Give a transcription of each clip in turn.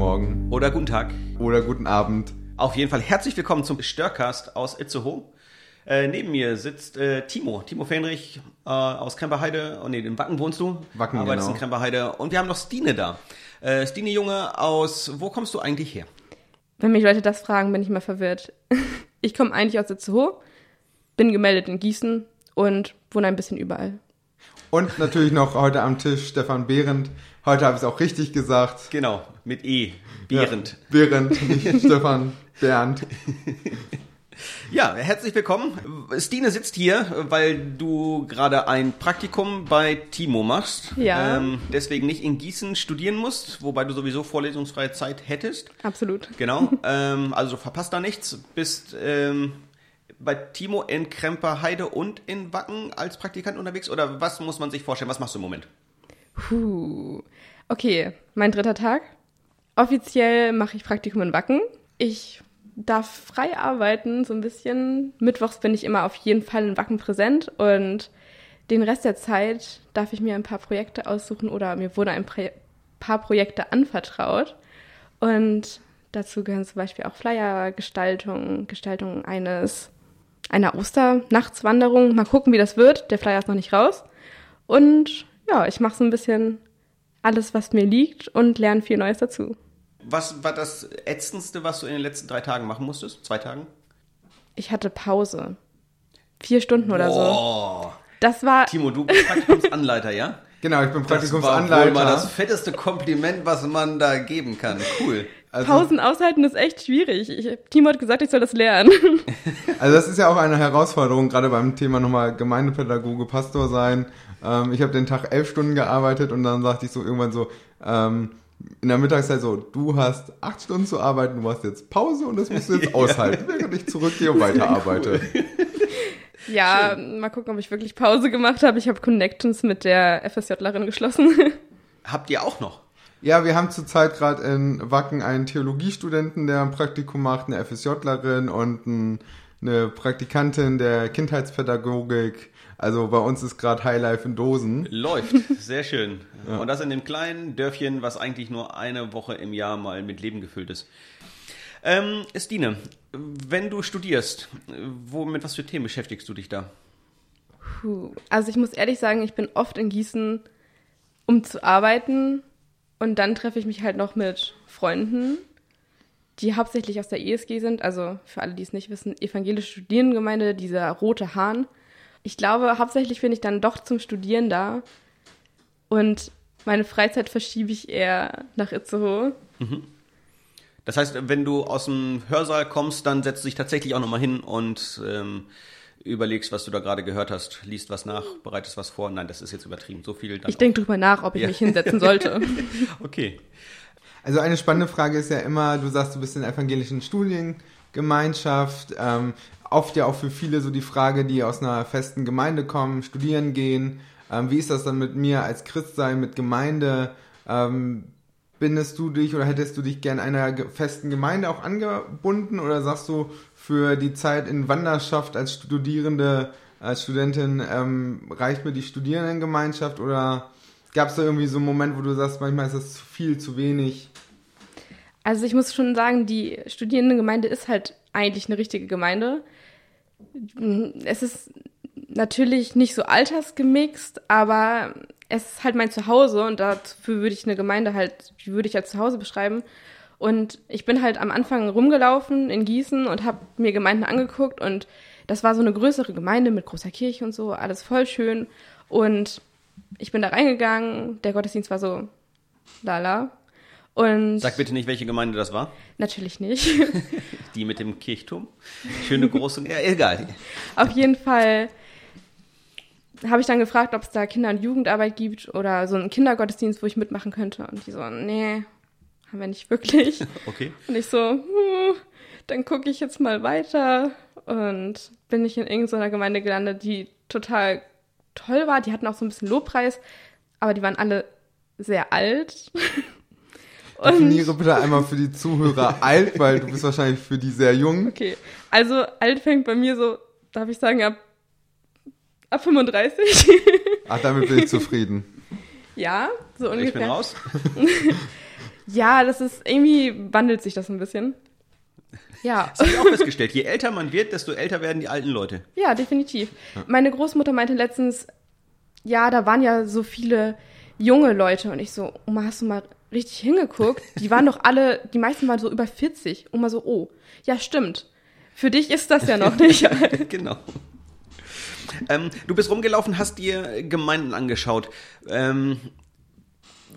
Morgen. Oder guten Tag. Oder guten Abend. Auf jeden Fall herzlich willkommen zum Störcast aus Itzehoe. Äh, neben mir sitzt äh, Timo, Timo Fenrich äh, aus Kremperheide. Oh nee, in Wacken wohnst du. Wacken, Arbeitest genau. in Kremperheide. Und wir haben noch Stine da. Äh, Stine Junge aus, wo kommst du eigentlich her? Wenn mich Leute das fragen, bin ich mal verwirrt. Ich komme eigentlich aus Itzehoe, bin gemeldet in Gießen und wohne ein bisschen überall. Und natürlich noch heute am Tisch Stefan Behrendt. Heute habe ich es auch richtig gesagt. Genau, mit E. Behrend. Ja, Behrendt, nicht Stefan Bernd. Ja, herzlich willkommen. Stine sitzt hier, weil du gerade ein Praktikum bei Timo machst. Ja. Ähm, deswegen nicht in Gießen studieren musst, wobei du sowieso vorlesungsfreie Zeit hättest. Absolut. Genau. ähm, also verpasst da nichts. Bist ähm, bei Timo in Kremperheide und in Wacken als Praktikant unterwegs? Oder was muss man sich vorstellen? Was machst du im Moment? Puh. Okay, mein dritter Tag. Offiziell mache ich Praktikum in Wacken. Ich darf frei arbeiten, so ein bisschen. Mittwochs bin ich immer auf jeden Fall in Wacken präsent und den Rest der Zeit darf ich mir ein paar Projekte aussuchen oder mir wurde ein paar Projekte anvertraut. Und dazu gehören zum Beispiel auch Flyergestaltung, Gestaltung eines einer Osternachtswanderung. Mal gucken, wie das wird. Der Flyer ist noch nicht raus. Und ja, ich mache so ein bisschen alles, was mir liegt und lerne viel Neues dazu. Was war das Ätzendste, was du in den letzten drei Tagen machen musstest? Zwei Tagen? Ich hatte Pause. Vier Stunden oder so. Boah. Das war. Timo, du bist Praktikumsanleiter, ja? Genau, ich bin Das war wohl Praktikumsanleiter. mal das fetteste Kompliment, was man da geben kann. Cool. Also, Pausen aushalten ist echt schwierig. Ich, Timo hat gesagt, ich soll das lernen. also das ist ja auch eine Herausforderung, gerade beim Thema nochmal Gemeindepädagoge, Pastor sein. Ähm, ich habe den Tag elf Stunden gearbeitet und dann sagte ich so irgendwann so, ähm, in der Mittagszeit so, du hast acht Stunden zu arbeiten, du machst jetzt Pause und das musst du jetzt aushalten, während ich zurückgehe und weiterarbeite. ja, mal gucken, ob ich wirklich Pause gemacht habe. Ich habe Connections mit der FSJlerin geschlossen. Habt ihr auch noch? Ja, wir haben zurzeit gerade in Wacken einen Theologiestudenten, der ein Praktikum macht, eine FSJlerin und ein, eine Praktikantin der Kindheitspädagogik. Also bei uns ist gerade Highlife in Dosen. Läuft, sehr schön. Und das in dem kleinen Dörfchen, was eigentlich nur eine Woche im Jahr mal mit Leben gefüllt ist. Ähm, Stine, wenn du studierst, wo, mit was für Themen beschäftigst du dich da? Puh. Also ich muss ehrlich sagen, ich bin oft in Gießen, um zu arbeiten. Und dann treffe ich mich halt noch mit Freunden, die hauptsächlich aus der ESG sind. Also für alle, die es nicht wissen, evangelische Studierendengemeinde, dieser rote Hahn. Ich glaube, hauptsächlich bin ich dann doch zum Studieren da. Und meine Freizeit verschiebe ich eher nach Itzehoe. Das heißt, wenn du aus dem Hörsaal kommst, dann setzt du dich tatsächlich auch nochmal hin und ähm, überlegst, was du da gerade gehört hast, liest was nach, bereitest was vor. Nein, das ist jetzt übertrieben. So viel dann. Ich denke drüber nach, ob ich Ja. mich hinsetzen sollte. Okay. Also eine spannende Frage ist ja immer, du sagst, du bist in der evangelischen Studiengemeinschaft. Ähm, oft ja auch für viele so die Frage, die aus einer festen Gemeinde kommen, studieren gehen. Ähm, wie ist das dann mit mir als Christsein, mit Gemeinde? Ähm, bindest du dich oder hättest du dich gern einer festen Gemeinde auch angebunden oder sagst du für die Zeit in Wanderschaft als Studierende, als Studentin ähm, reicht mir die Studierendengemeinschaft oder gab es da irgendwie so einen Moment, wo du sagst, manchmal ist das zu viel, zu wenig? Also ich muss schon sagen, die Studierendengemeinde ist halt eigentlich eine richtige Gemeinde. Es ist natürlich nicht so altersgemixt, aber es ist halt mein Zuhause und dafür würde ich eine Gemeinde halt, die würde ich als Zuhause beschreiben. Und ich bin halt am Anfang rumgelaufen in Gießen und habe mir Gemeinden angeguckt und das war so eine größere Gemeinde mit großer Kirche und so, alles voll schön. Und ich bin da reingegangen, der Gottesdienst war so lala. Und Sag bitte nicht, welche Gemeinde das war. natürlich nicht. Die mit dem Kirchturm. Schöne große. Ja, egal. Auf jeden Fall habe ich dann gefragt, ob es da Kinder- und Jugendarbeit gibt oder so einen Kindergottesdienst, wo ich mitmachen könnte. Und die so, nee, haben wir nicht wirklich. Okay. Und ich so, hm, dann gucke ich jetzt mal weiter. Und bin ich in irgendeiner Gemeinde gelandet, die total toll war. Die hatten auch so ein bisschen Lobpreis, aber die waren alle sehr alt. Und- Definiere bitte einmal für die Zuhörer alt, weil du bist wahrscheinlich für die sehr jung. Okay, also alt fängt bei mir so, darf ich sagen, ab, ab 35. Ach, damit bin ich zufrieden. ja, so ungefähr. Ich bin raus. Ja, das ist, irgendwie wandelt sich das ein bisschen. Ja. Das habe ich auch festgestellt. Je älter man wird, desto älter werden die alten Leute. Ja, definitiv. Meine Großmutter meinte letztens, ja, da waren ja so viele junge Leute und ich so, Oma, hast du mal richtig hingeguckt? Die waren doch alle, die meisten waren so über 40. Oma so, oh, ja, stimmt. Für dich ist das ja noch nicht. genau. Ähm, du bist rumgelaufen, hast dir Gemeinden angeschaut. Ähm,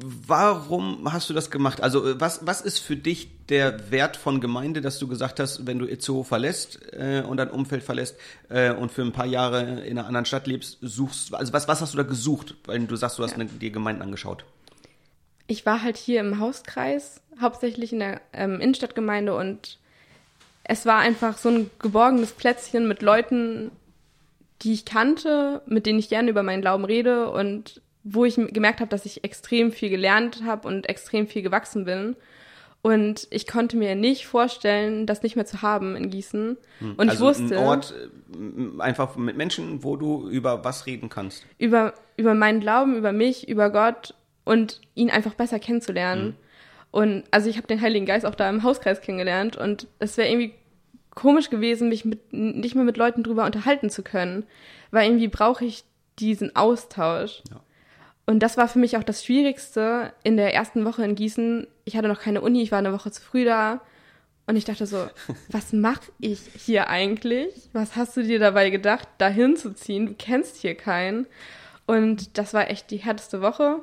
warum hast du das gemacht? Also was, was ist für dich der Wert von Gemeinde, dass du gesagt hast, wenn du Itzehoe verlässt äh, und dein Umfeld verlässt äh, und für ein paar Jahre in einer anderen Stadt lebst, suchst, also was, was hast du da gesucht, wenn du sagst, du hast ja. eine, dir Gemeinden angeschaut? Ich war halt hier im Hauskreis, hauptsächlich in der ähm, Innenstadtgemeinde und es war einfach so ein geborgenes Plätzchen mit Leuten, die ich kannte, mit denen ich gerne über meinen Glauben rede und wo ich gemerkt habe, dass ich extrem viel gelernt habe und extrem viel gewachsen bin. Und ich konnte mir nicht vorstellen, das nicht mehr zu haben in Gießen. Hm. Und also ich wusste. Ein Ort äh, einfach mit Menschen, wo du über was reden kannst. Über, über meinen Glauben, über mich, über Gott und ihn einfach besser kennenzulernen. Hm. Und also ich habe den Heiligen Geist auch da im Hauskreis kennengelernt und es wäre irgendwie komisch gewesen, mich mit, nicht mehr mit Leuten drüber unterhalten zu können, weil irgendwie brauche ich diesen Austausch. Ja. Und das war für mich auch das Schwierigste in der ersten Woche in Gießen. Ich hatte noch keine Uni, ich war eine Woche zu früh da. Und ich dachte so, was mache ich hier eigentlich? Was hast du dir dabei gedacht, da hinzuziehen? Du kennst hier keinen. Und das war echt die härteste Woche.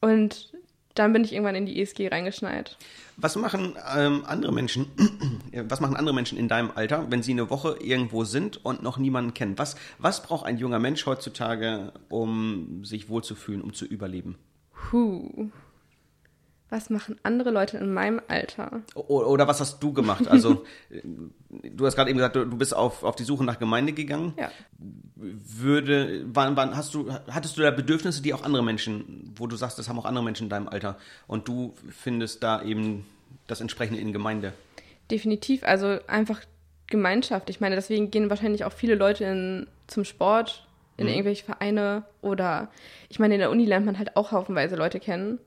Und dann bin ich irgendwann in die ESG reingeschneit. Was machen ähm, andere Menschen, was machen andere Menschen in deinem Alter, wenn sie eine Woche irgendwo sind und noch niemanden kennen? Was, was braucht ein junger Mensch heutzutage, um sich wohlzufühlen, um zu überleben? Puh was machen andere Leute in meinem Alter? Oder was hast du gemacht? Also, du hast gerade eben gesagt, du bist auf, auf die Suche nach Gemeinde gegangen. Ja. Würde, wann, wann hast du, hattest du da Bedürfnisse, die auch andere Menschen, wo du sagst, das haben auch andere Menschen in deinem Alter und du findest da eben das entsprechende in Gemeinde? Definitiv, also einfach Gemeinschaft. Ich meine, deswegen gehen wahrscheinlich auch viele Leute in, zum Sport, in mhm. irgendwelche Vereine oder ich meine, in der Uni lernt man halt auch haufenweise Leute kennen.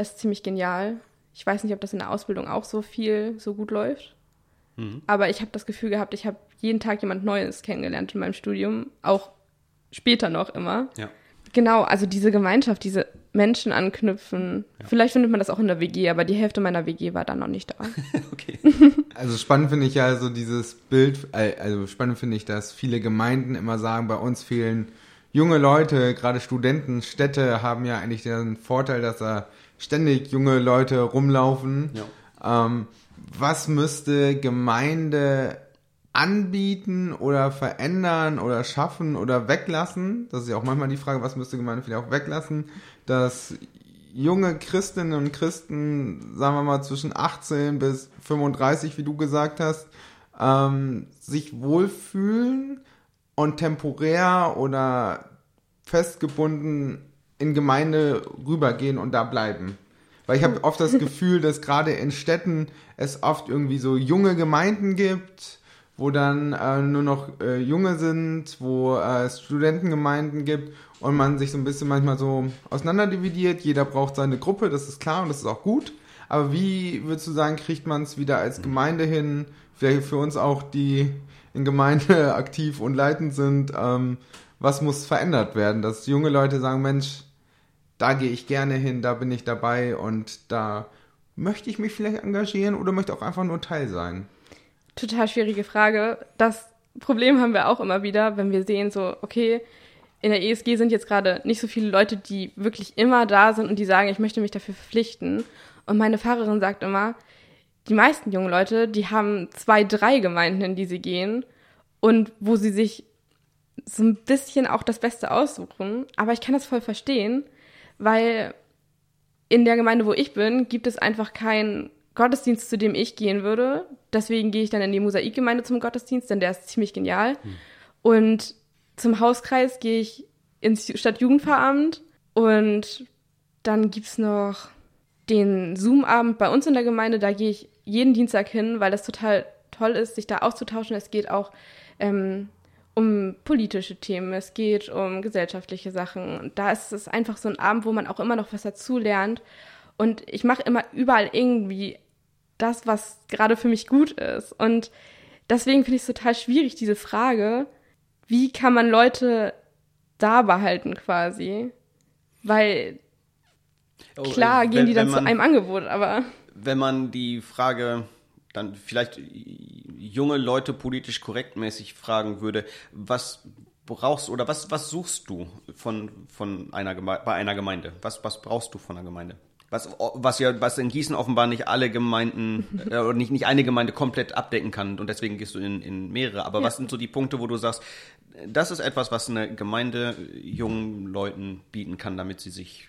Das ist ziemlich genial. Ich weiß nicht, ob das in der Ausbildung auch so viel, so gut läuft. Mhm. Aber ich habe das Gefühl gehabt, ich habe jeden Tag jemand Neues kennengelernt in meinem Studium, auch später noch immer. Ja. Genau, also diese Gemeinschaft, diese Menschen anknüpfen. Ja. Vielleicht findet man das auch in der WG, aber die Hälfte meiner WG war dann noch nicht da. okay. Also spannend finde ich ja so dieses Bild, äh, also spannend finde ich, dass viele Gemeinden immer sagen, bei uns fehlen junge Leute, gerade Studenten, Städte haben ja eigentlich den Vorteil, dass da ständig junge Leute rumlaufen. Ja. Ähm, was müsste Gemeinde anbieten oder verändern oder schaffen oder weglassen? Das ist ja auch manchmal die Frage, was müsste Gemeinde vielleicht auch weglassen, dass junge Christinnen und Christen, sagen wir mal zwischen 18 bis 35, wie du gesagt hast, ähm, sich wohlfühlen und temporär oder festgebunden in Gemeinde rübergehen und da bleiben. Weil ich habe oft das Gefühl, dass gerade in Städten es oft irgendwie so junge Gemeinden gibt, wo dann äh, nur noch äh, Junge sind, wo äh, es Studentengemeinden gibt und man sich so ein bisschen manchmal so auseinanderdividiert. Jeder braucht seine Gruppe, das ist klar und das ist auch gut. Aber wie würdest du sagen, kriegt man es wieder als Gemeinde hin? Vielleicht für uns auch, die in Gemeinde aktiv und leitend sind, ähm, was muss verändert werden, dass junge Leute sagen, Mensch, da gehe ich gerne hin, da bin ich dabei und da möchte ich mich vielleicht engagieren oder möchte auch einfach nur Teil sein? Total schwierige Frage. Das Problem haben wir auch immer wieder, wenn wir sehen, so, okay, in der ESG sind jetzt gerade nicht so viele Leute, die wirklich immer da sind und die sagen, ich möchte mich dafür verpflichten. Und meine Pfarrerin sagt immer, die meisten jungen Leute, die haben zwei, drei Gemeinden, in die sie gehen und wo sie sich so ein bisschen auch das Beste aussuchen. Aber ich kann das voll verstehen, weil in der Gemeinde, wo ich bin, gibt es einfach keinen Gottesdienst, zu dem ich gehen würde. Deswegen gehe ich dann in die Mosaikgemeinde zum Gottesdienst, denn der ist ziemlich genial. Hm. Und zum Hauskreis gehe ich ins Stadtjugendveramt und dann gibt es noch den Zoom-Abend bei uns in der Gemeinde. Da gehe ich jeden Dienstag hin, weil das total toll ist, sich da auszutauschen. Es geht auch ähm, um politische Themen, es geht um gesellschaftliche Sachen. Und da ist es einfach so ein Abend, wo man auch immer noch was dazu lernt. Und ich mache immer überall irgendwie das, was gerade für mich gut ist. Und deswegen finde ich es total schwierig, diese Frage, wie kann man Leute da behalten quasi? Weil oh, klar gehen wenn, die dann man, zu einem Angebot, aber. Wenn man die Frage dann vielleicht junge Leute politisch korrektmäßig fragen würde, was brauchst oder was, was suchst du von, von einer bei einer Gemeinde? Was, was brauchst du von einer Gemeinde? Was, was ja, was in Gießen offenbar nicht alle Gemeinden äh, oder nicht, nicht eine Gemeinde komplett abdecken kann und deswegen gehst du in, in mehrere. Aber ja. was sind so die Punkte, wo du sagst, das ist etwas, was eine Gemeinde jungen Leuten bieten kann, damit sie sich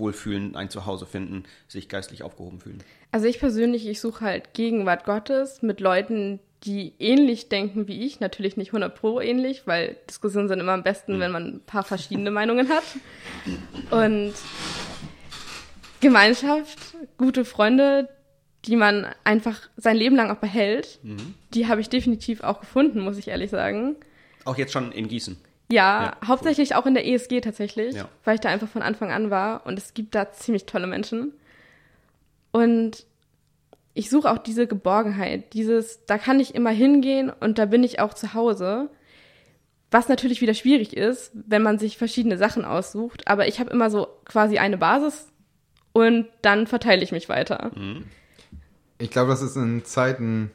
wohlfühlen, ein Zuhause finden, sich geistlich aufgehoben fühlen? Also ich persönlich, ich suche halt Gegenwart Gottes mit Leuten, die ähnlich denken wie ich, natürlich nicht 100 pro ähnlich, weil Diskussionen sind immer am besten, mhm. wenn man ein paar verschiedene Meinungen hat. Und Gemeinschaft, gute Freunde, die man einfach sein Leben lang auch behält, mhm. die habe ich definitiv auch gefunden, muss ich ehrlich sagen. Auch jetzt schon in Gießen? Ja, ja hauptsächlich cool. auch in der ESG tatsächlich, ja. weil ich da einfach von Anfang an war und es gibt da ziemlich tolle Menschen. Und ich suche auch diese Geborgenheit, dieses, da kann ich immer hingehen und da bin ich auch zu Hause. Was natürlich wieder schwierig ist, wenn man sich verschiedene Sachen aussucht, aber ich habe immer so quasi eine Basis, und dann verteile ich mich weiter. Mhm. Ich glaube, das ist in Zeiten,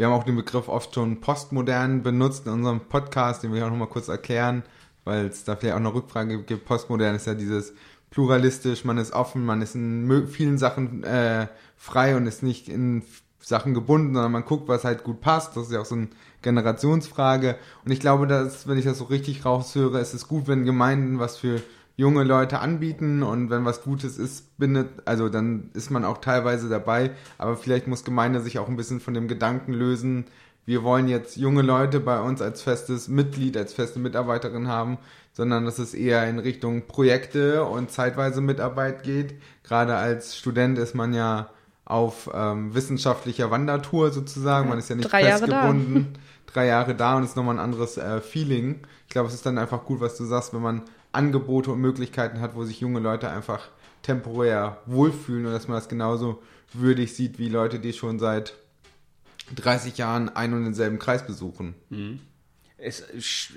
wir haben auch den Begriff oft schon postmodern benutzt in unserem Podcast, den ich auch nochmal kurz erklären, weil es da vielleicht auch eine Rückfrage gibt. Postmodern ist ja dieses pluralistisch, man ist offen, man ist in vielen Sachen äh, frei und ist nicht in Sachen gebunden, sondern man guckt, was halt gut passt. Das ist ja auch so eine Generationsfrage. Und ich glaube, dass, wenn ich das so richtig raushöre, ist es gut, wenn Gemeinden was für junge Leute anbieten und wenn was Gutes ist, bindet, also dann ist man auch teilweise dabei, aber vielleicht muss Gemeinde sich auch ein bisschen von dem Gedanken lösen, wir wollen jetzt junge Leute bei uns als festes Mitglied, als feste Mitarbeiterin haben, sondern dass es eher in Richtung Projekte und zeitweise Mitarbeit geht. Gerade als Student ist man ja auf ähm, wissenschaftlicher Wandertour sozusagen, man ist ja nicht Drei festgebunden. Jahre Drei Jahre da und ist nochmal ein anderes äh, Feeling. Ich glaube, es ist dann einfach gut, was du sagst, wenn man Angebote und Möglichkeiten hat, wo sich junge Leute einfach temporär wohlfühlen und dass man das genauso würdig sieht wie Leute, die schon seit 30 Jahren einen und denselben Kreis besuchen. Mhm. Es,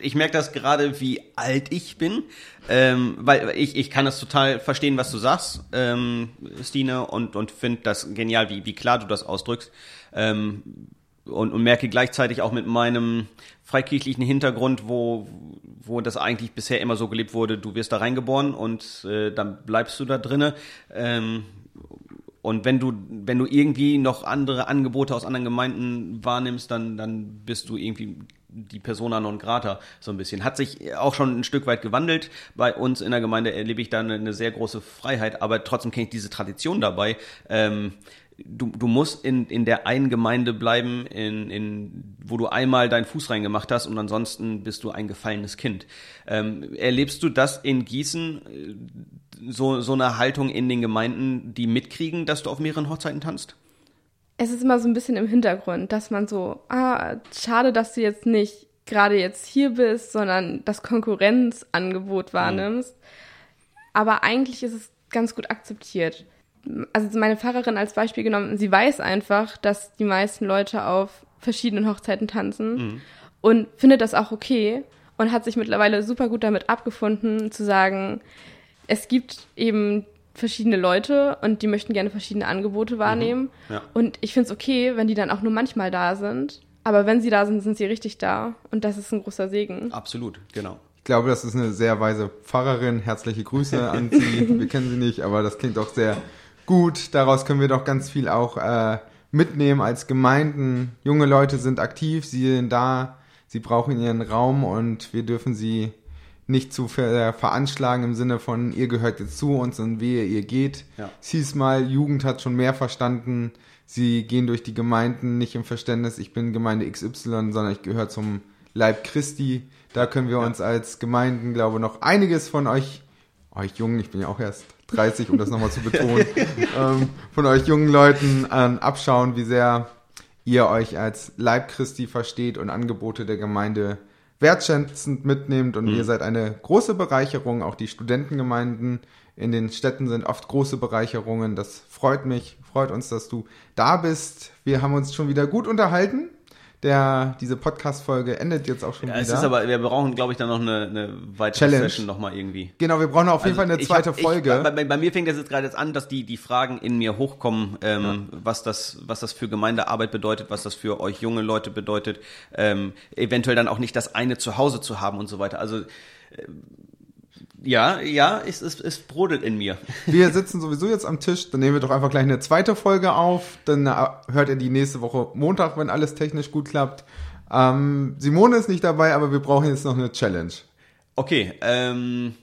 ich merke das gerade, wie alt ich bin, ähm, weil ich, ich kann das total verstehen, was du sagst, ähm, Stine, und, und finde das genial, wie, wie klar du das ausdrückst. Ähm, und, und merke gleichzeitig auch mit meinem freikirchlichen Hintergrund, wo, wo das eigentlich bisher immer so gelebt wurde, du wirst da reingeboren und äh, dann bleibst du da drinne. Ähm, und wenn du, wenn du irgendwie noch andere Angebote aus anderen Gemeinden wahrnimmst, dann, dann bist du irgendwie die Persona non grata so ein bisschen. Hat sich auch schon ein Stück weit gewandelt. Bei uns in der Gemeinde erlebe ich da eine, eine sehr große Freiheit, aber trotzdem kenne ich diese Tradition dabei. Ähm, du, du musst in, in der einen Gemeinde bleiben, in, in, wo du einmal deinen Fuß reingemacht hast und ansonsten bist du ein gefallenes Kind. Ähm, erlebst du das in Gießen, äh, so, so eine Haltung in den Gemeinden, die mitkriegen, dass du auf mehreren Hochzeiten tanzt? Es ist immer so ein bisschen im Hintergrund, dass man so, ah, schade, dass du jetzt nicht gerade jetzt hier bist, sondern das Konkurrenzangebot wahrnimmst. Mhm. Aber eigentlich ist es ganz gut akzeptiert also meine Pfarrerin als Beispiel genommen, sie weiß einfach, dass die meisten Leute auf verschiedenen Hochzeiten tanzen mhm. und findet das auch okay und hat sich mittlerweile super gut damit abgefunden, zu sagen, es gibt eben verschiedene Leute und die möchten gerne verschiedene Angebote wahrnehmen. Mhm. Ja. Und ich finde es okay, wenn die dann auch nur manchmal da sind. Aber wenn sie da sind, sind sie richtig da. Und das ist ein großer Segen. Absolut, genau. Ich glaube, das ist eine sehr weise Pfarrerin. Herzliche Grüße an sie. Wir kennen sie nicht, aber das klingt auch sehr gut. Daraus können wir doch ganz viel auch äh, mitnehmen als Gemeinden. Junge Leute sind aktiv, sie sind da, sie brauchen ihren Raum und wir dürfen sie nicht zu ver veranschlagen im Sinne von, ihr gehört jetzt zu uns und wehe, ihr geht. Ja. Es hieß mal, Jugend hat schon mehr verstanden. Sie gehen durch die Gemeinden nicht im Verständnis, ich bin Gemeinde XY, sondern ich gehöre zum Leib Christi. Da können wir ja. uns als Gemeinden, glaube ich, noch einiges von euch, euch Jungen, ich bin ja auch erst 30, um das nochmal zu betonen, ähm, von euch jungen Leuten ähm, abschauen, wie sehr ihr euch als Leib Christi versteht und Angebote der Gemeinde wertschätzend mitnehmt und mhm. ihr seid eine große Bereicherung. Auch die Studentengemeinden in den Städten sind oft große Bereicherungen. Das freut mich, freut uns, dass du da bist. Wir haben uns schon wieder gut unterhalten. Der, diese Podcast-Folge endet jetzt auch schon Ja, wieder. es ist aber, wir brauchen, glaube ich, dann noch eine, eine weitere Challenge. Session nochmal irgendwie. genau, wir brauchen auf jeden Fall eine Also zweite hab- Folge. Ich, bei, bei, mir fängt das jetzt gerade jetzt an, dass die, die Fragen in mir hochkommen, ähm, was, das, was das für Gemeindearbeit bedeutet, was das für euch junge Leute bedeutet, ähm, eventuell dann auch nicht das eine zu Hause zu haben und so weiter. Also äh, ja, ja, es, es, es brodelt in mir. Wir sitzen sowieso jetzt am Tisch, dann nehmen wir doch einfach gleich eine zweite Folge auf. Dann äh, hört ihr die nächste Woche Montag, wenn alles technisch gut klappt. Ähm, Simone ist nicht dabei, aber wir brauchen jetzt noch eine Challenge. Okay, ähm,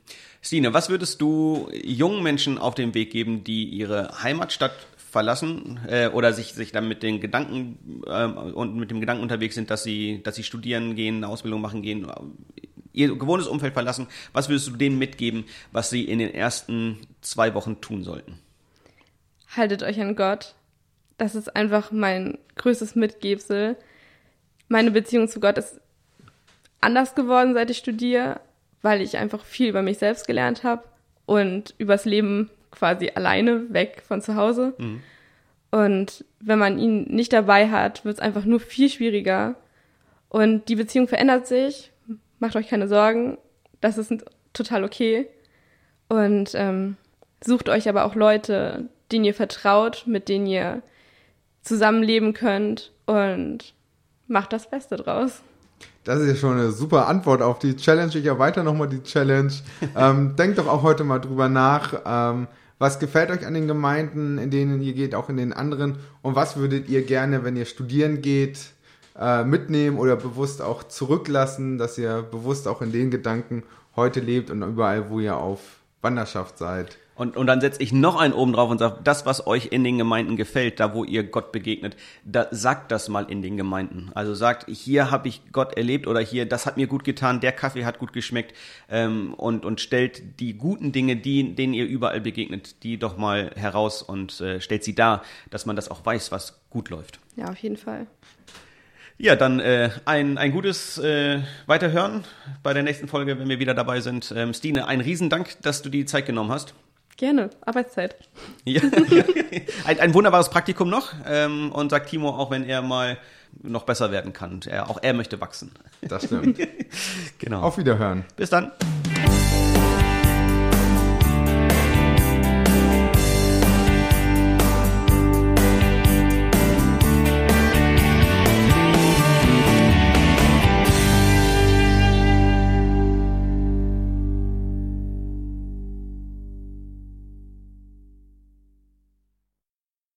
Stine, was würdest du jungen Menschen auf den Weg geben, die ihre Heimatstadt verlassen äh, oder sich sich dann mit den Gedanken ähm, und mit dem Gedanken unterwegs sind, dass sie dass sie studieren gehen, eine Ausbildung machen gehen, äh, ihr gewohntes Umfeld verlassen. Was würdest du denen mitgeben, was sie in den ersten zwei Wochen tun sollten? haltet euch an Gott. Das ist einfach mein größtes Mitgebsel. Meine Beziehung zu Gott ist anders geworden, seit ich studiere, weil ich einfach viel über mich selbst gelernt habe und übers Leben quasi alleine weg von zu Hause. Und wenn man ihn nicht dabei hat, wird es einfach nur viel schwieriger. Und die Beziehung verändert sich. Macht euch keine Sorgen. Das ist total okay. Und ähm, sucht euch aber auch Leute, denen ihr vertraut, mit denen ihr zusammenleben könnt und macht das Beste draus. Das ist ja schon eine super Antwort auf die Challenge. Ich erweitere nochmal die Challenge. ähm, denkt doch auch heute mal drüber nach. Ähm, was gefällt euch an den Gemeinden, in denen ihr geht, auch in den anderen? Und was würdet ihr gerne, wenn ihr studieren geht, äh, mitnehmen oder bewusst auch zurücklassen, dass ihr bewusst auch in den Gedanken heute lebt und überall, wo ihr auf Wanderschaft seid? Und, und dann setze ich noch einen oben drauf und sage, das, was euch in den Gemeinden gefällt, da wo ihr Gott begegnet, da, sagt das mal in den Gemeinden. Also sagt, hier habe ich Gott erlebt oder hier, das hat mir gut getan, der Kaffee hat gut geschmeckt ähm, und, und stellt die guten Dinge, die, denen ihr überall begegnet, die doch mal heraus und äh, stellt sie dar, dass man das auch weiß, was gut läuft. Ja, auf jeden Fall. Ja, dann äh, ein, ein gutes äh, Weiterhören bei der nächsten Folge, wenn wir wieder dabei sind. Ähm, Stine, ein Riesendank, dass du die Zeit genommen hast. Gerne. Arbeitszeit. Ja, ein, ein wunderbares Praktikum noch ähm, und sagt Timo, auch wenn er mal noch besser werden kann. Er, auch er möchte wachsen. Das stimmt. Genau. auf Wiederhören. Bis dann.